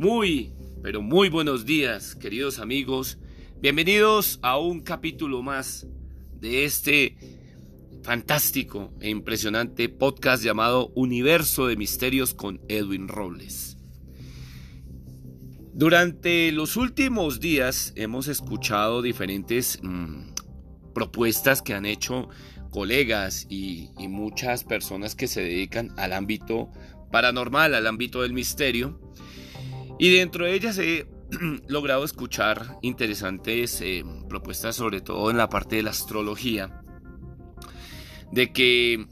Muy, pero muy buenos días, queridos amigos. Bienvenidos a un capítulo más de este fantástico e impresionante podcast llamado Universo de Misterios con Edwin Robles. Durante los últimos días hemos escuchado diferentes mmm, propuestas que han hecho colegas y muchas personas que se dedican al ámbito paranormal, al ámbito del misterio. Y dentro de ellas he logrado escuchar interesantes eh, propuestas, sobre todo en la parte de la astrología, de que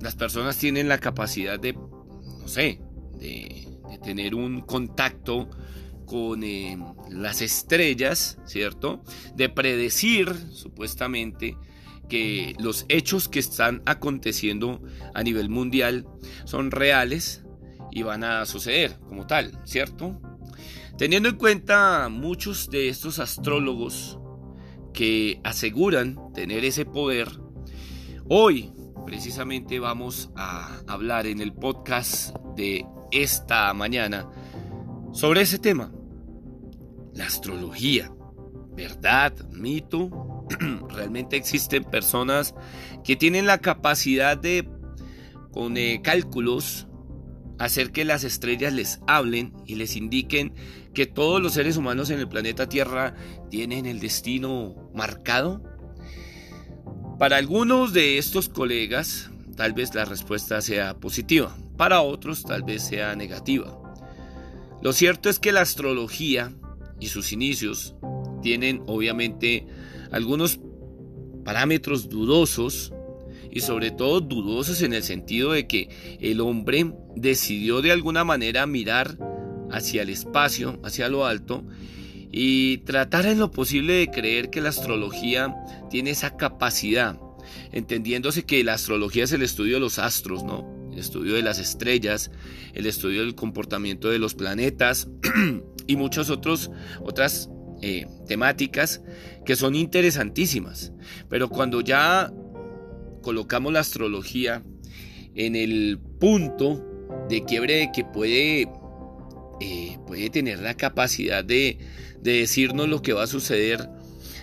las personas tienen la capacidad de, no sé, de, tener un contacto con eh, las estrellas, ¿cierto? De predecir, supuestamente, que los hechos que están aconteciendo a nivel mundial son reales y van a suceder como tal, ¿cierto? Teniendo en cuenta muchos de estos astrólogos que aseguran tener ese poder, hoy precisamente vamos a hablar en el podcast de esta mañana sobre ese tema, la astrología. ¿Verdad? ¿Mito? ¿Realmente existen personas que tienen la capacidad de, con eh, cálculos, hacer que las estrellas les hablen y les indiquen que todos los seres humanos en el planeta Tierra tienen el destino marcado? Para algunos de estos colegas, tal vez la respuesta sea positiva, para otros tal vez sea negativa. Lo cierto es que la astrología y sus inicios tienen obviamente algunos parámetros dudosos y sobre todo dudosos en el sentido de que el hombre decidió de alguna manera mirar hacia el espacio, hacia lo alto, y tratar en lo posible de creer que la astrología tiene esa capacidad, entendiéndose que la astrología es el estudio de los astros, ¿no? El estudio de las estrellas, el estudio del comportamiento de los planetas y muchas otras eh, temáticas que son interesantísimas. Pero cuando ya colocamos la astrología en el punto de quiebre que puede, eh, puede tener la capacidad de, de decirnos lo que va a suceder,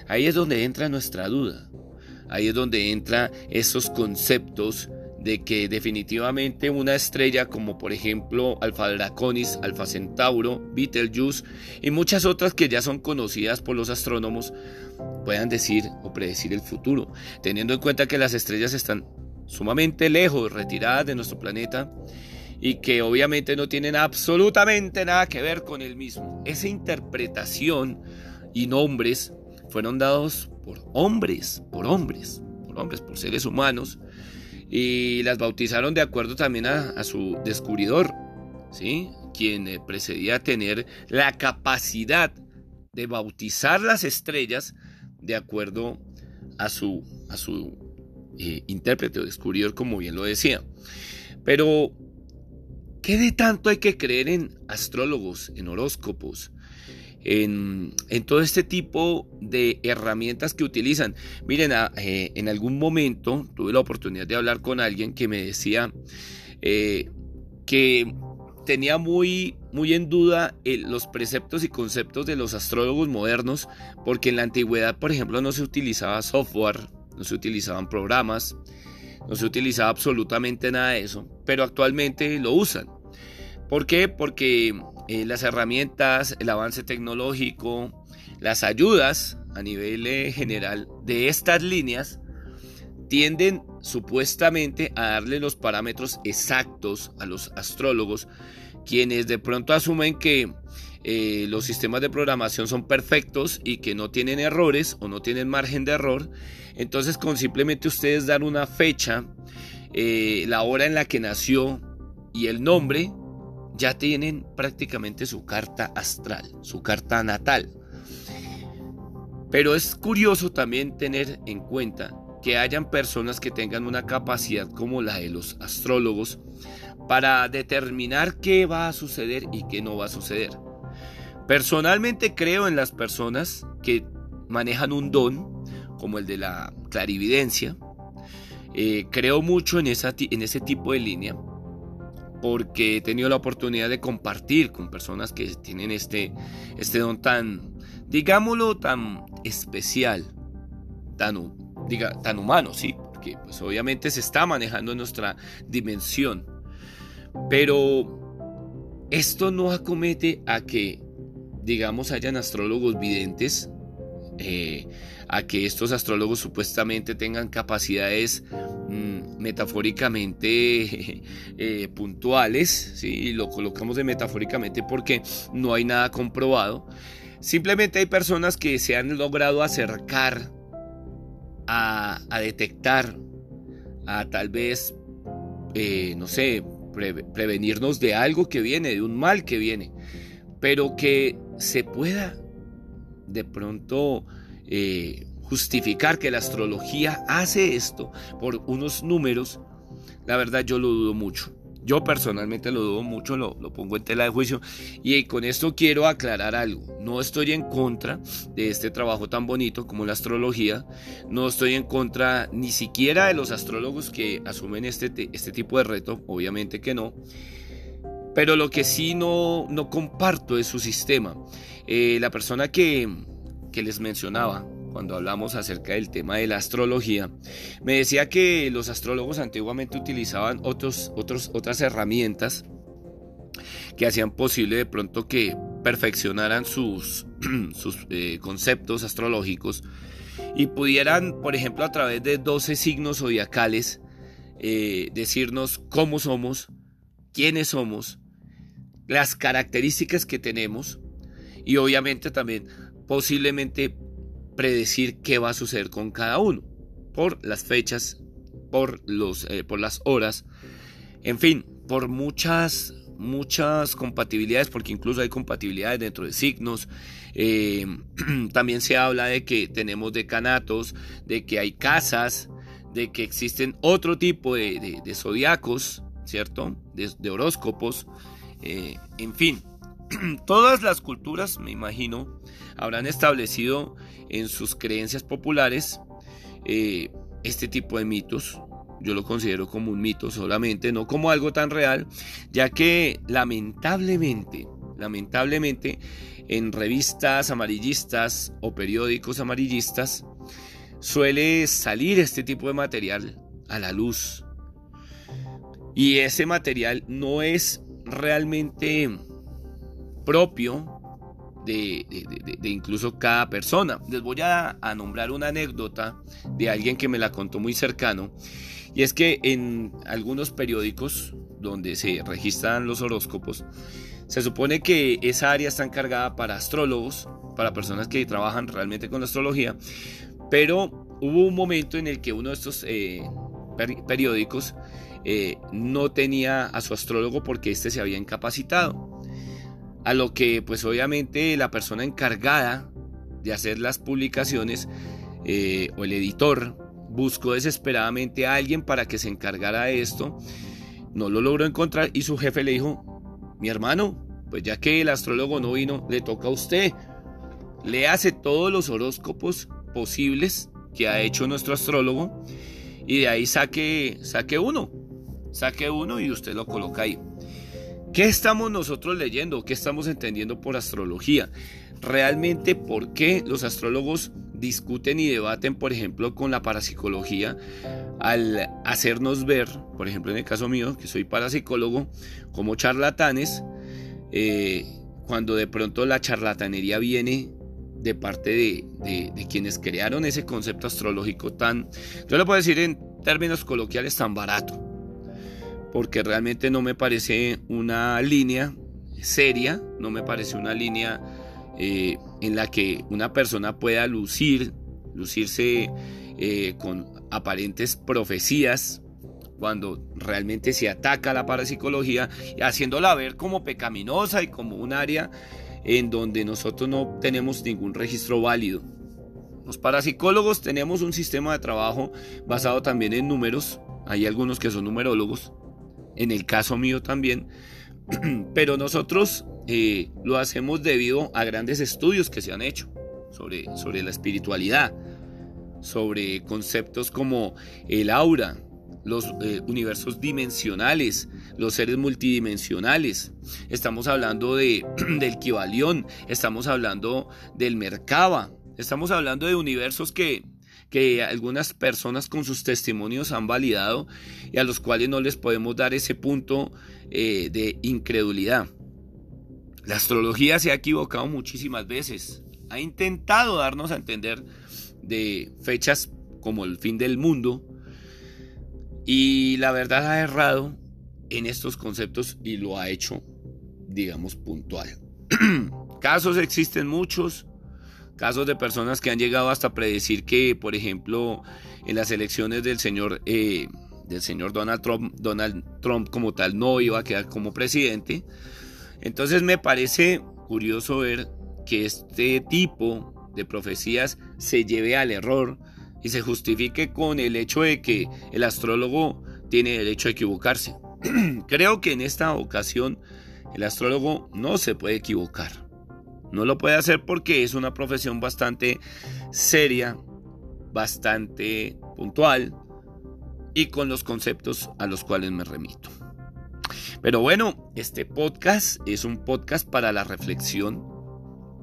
ahí es donde entra nuestra duda. Ahí es donde entra esos conceptos de que definitivamente una estrella como por ejemplo Alfa Draconis, Alfa Centauro, Betelgeuse y muchas otras que ya son conocidas por los astrónomos puedan decir o predecir el futuro, teniendo en cuenta que las estrellas están sumamente lejos, retiradas de nuestro planeta y que obviamente no tienen absolutamente nada que ver con el mismo. Esa interpretación y nombres fueron dados por hombres, por hombres, por hombres, por seres humanos y las bautizaron de acuerdo también a, su descubridor, ¿sí? quien eh, precedía tener la capacidad de bautizar las estrellas de acuerdo a su, a su eh, intérprete o descubridor, como bien lo decía. Pero, ¿qué de tanto hay que creer en astrólogos, en horóscopos? En, todo este tipo de herramientas que utilizan. Miren, eh, en algún momento tuve la oportunidad de hablar con alguien que me decía eh, que tenía muy, muy en duda los preceptos y conceptos de los astrólogos modernos, porque en la antigüedad, por ejemplo, no se utilizaba software, no se utilizaban programas, no se utilizaba absolutamente nada de eso, pero actualmente lo usan. ¿Por qué? Porque eh, las herramientas, el avance tecnológico, las ayudas a nivel eh, general de estas líneas tienden supuestamente a darle los parámetros exactos a los astrólogos, quienes de pronto asumen que eh, los sistemas de programación son perfectos y que no tienen errores o no tienen margen de error. Entonces con simplemente ustedes dar una fecha, la hora en la que nació y el nombre, ya tienen prácticamente su carta astral, su carta natal. Pero es curioso también tener en cuenta que hayan personas que tengan una capacidad como la de los astrólogos para determinar qué va a suceder y qué no va a suceder. Personalmente creo en las personas que manejan un don como el de la clarividencia. Eh, creo mucho en, esa, en ese tipo de línea porque he tenido la oportunidad de compartir con personas que tienen este, este don tan, digámoslo, tan especial, tan, diga, tan humano, sí, porque pues obviamente se está manejando en nuestra dimensión. Pero esto no acomete a que, digamos, hayan astrólogos videntes, eh, a que estos astrólogos supuestamente tengan capacidades mm, metafóricamente eh, puntuales, ¿sí? lo colocamos de metafóricamente porque no hay nada comprobado. Simplemente hay personas que se han logrado acercar a, detectar, a tal vez, eh, no sé, prevenirnos de algo que viene, de un mal que viene, pero que se pueda de pronto eh, justificar que la astrología hace esto por unos números, la verdad yo lo dudo mucho. Yo personalmente lo dudo mucho, lo, lo, pongo en tela de juicio. Y con esto quiero aclarar algo. No estoy en contra de este trabajo tan bonito como la astrología. No estoy en contra ni siquiera de los astrólogos que asumen este, este tipo de reto. Obviamente que no. Pero lo que sí no, no comparto es su sistema. Eh, la persona que, que les mencionaba cuando hablamos acerca del tema de la astrología, me decía que los astrólogos antiguamente utilizaban otros, otros, otras herramientas que hacían posible de pronto que perfeccionaran sus, sus eh, conceptos astrológicos y pudieran, por ejemplo, a través de 12 signos zodiacales, eh, decirnos cómo somos, quiénes somos, las características que tenemos y obviamente también posiblemente predecir qué va a suceder con cada uno por las fechas, por, los, eh, por las horas, en fin, por muchas, muchas compatibilidades, porque incluso hay compatibilidades dentro de signos. Eh, también se habla de que tenemos decanatos, de que hay casas, de que existen otro tipo de, zodiacos, ¿cierto? De, horóscopos, eh, en fin. Todas las culturas, me imagino, habrán establecido en sus creencias populares eh, este tipo de mitos. Yo lo considero como un mito solamente, no como algo tan real, ya que lamentablemente, lamentablemente, en revistas amarillistas o periódicos amarillistas suele salir este tipo de material a la luz. Y ese material no es realmente propio de, incluso cada persona. Les voy a, nombrar una anécdota de alguien que me la contó muy cercano. Y es que en algunos periódicos donde se registran los horóscopos, se supone que esa área está encargada para astrólogos, para personas que trabajan realmente con la astrología, pero hubo un momento en el que uno de estos eh, periódicos eh, no tenía a su astrólogo porque éste se había incapacitado. A lo que pues obviamente la persona encargada de hacer las publicaciones eh, o el editor buscó desesperadamente a alguien para que se encargara de esto. No lo logró encontrar y su jefe le dijo, mi hermano, pues ya que el astrólogo no vino, le toca a usted. Le hace todos los horóscopos posibles que ha hecho nuestro astrólogo y de ahí saque, saque uno. Saque uno y usted lo coloca ahí. ¿Qué estamos nosotros leyendo? ¿Qué estamos entendiendo por astrología? Realmente, ¿por qué los astrólogos discuten y debaten, por ejemplo, con la parapsicología al hacernos ver, por ejemplo, en el caso mío, que soy parapsicólogo, como charlatanes, eh, cuando de pronto la charlatanería viene de parte de, de, quienes crearon ese concepto astrológico tan, yo lo puedo decir en términos coloquiales, tan barato porque realmente no me parece una línea seria, no me parece una línea eh, en la que una persona pueda lucir, lucirse eh, con aparentes profecías cuando realmente se ataca la parapsicología, haciéndola ver como pecaminosa y como un área en donde nosotros no tenemos ningún registro válido. Los parapsicólogos tenemos un sistema de trabajo basado también en números, hay algunos que son numerólogos, en el caso mío también, pero nosotros eh, lo hacemos debido a grandes estudios que se han hecho sobre, sobre la espiritualidad, sobre conceptos como el aura, los eh, universos dimensionales, los seres multidimensionales. Estamos hablando de, del Kibalión, estamos hablando del Merkaba, estamos hablando de universos que, que algunas personas con sus testimonios han validado y a los cuales no les podemos dar ese punto eh, de incredulidad. La astrología se ha equivocado muchísimas veces, ha intentado darnos a entender de fechas como el fin del mundo, y la verdad ha errado en estos conceptos y lo ha hecho, digamos, puntual. casos existen muchos, casos de personas que han llegado hasta predecir que, por ejemplo, en las elecciones del señor, eh, del señor Donald Trump, Donald Trump como tal no iba a quedar como presidente. Entonces me parece curioso ver que este tipo de profecías se lleve al error y se justifique con el hecho de que el astrólogo tiene derecho a equivocarse. Creo que en esta ocasión el astrólogo no se puede equivocar. No lo puede hacer porque es una profesión bastante seria, bastante puntual y con los conceptos a los cuales me remito. Pero bueno, este podcast es un podcast para la reflexión,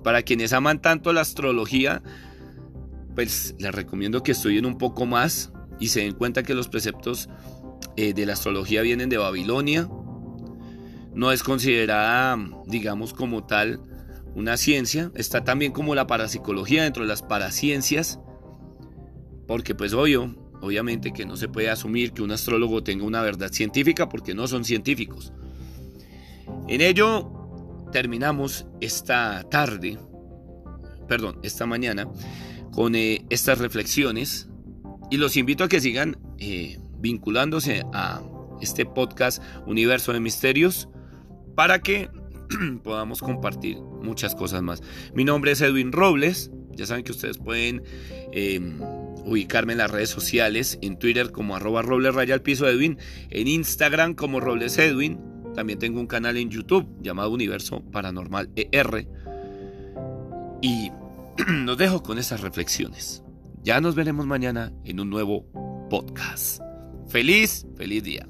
para quienes aman tanto la astrología, pues les recomiendo que estudien un poco más y se den cuenta que los preceptos eh, de la astrología vienen de Babilonia. No es considerada, digamos, como tal una ciencia. Está también como la parapsicología dentro de las paraciencias. Porque pues obvio, obviamente que no se puede asumir que un astrólogo tenga una verdad científica porque no son científicos. En ello terminamos esta tarde, perdón, esta mañana con eh, estas reflexiones y los invito a que sigan eh, vinculándose a este podcast Universo de Misterios para que podamos compartir muchas cosas más. Mi nombre es Edwin Robles, ya saben que ustedes pueden em, ubicarme en las redes sociales, en Twitter como arroba robles piso en Instagram como robles Edwin, también tengo un canal en YouTube llamado Universo Paranormal ER. Y nos dejo con esas reflexiones. Ya nos veremos mañana en un nuevo podcast. Feliz, feliz día.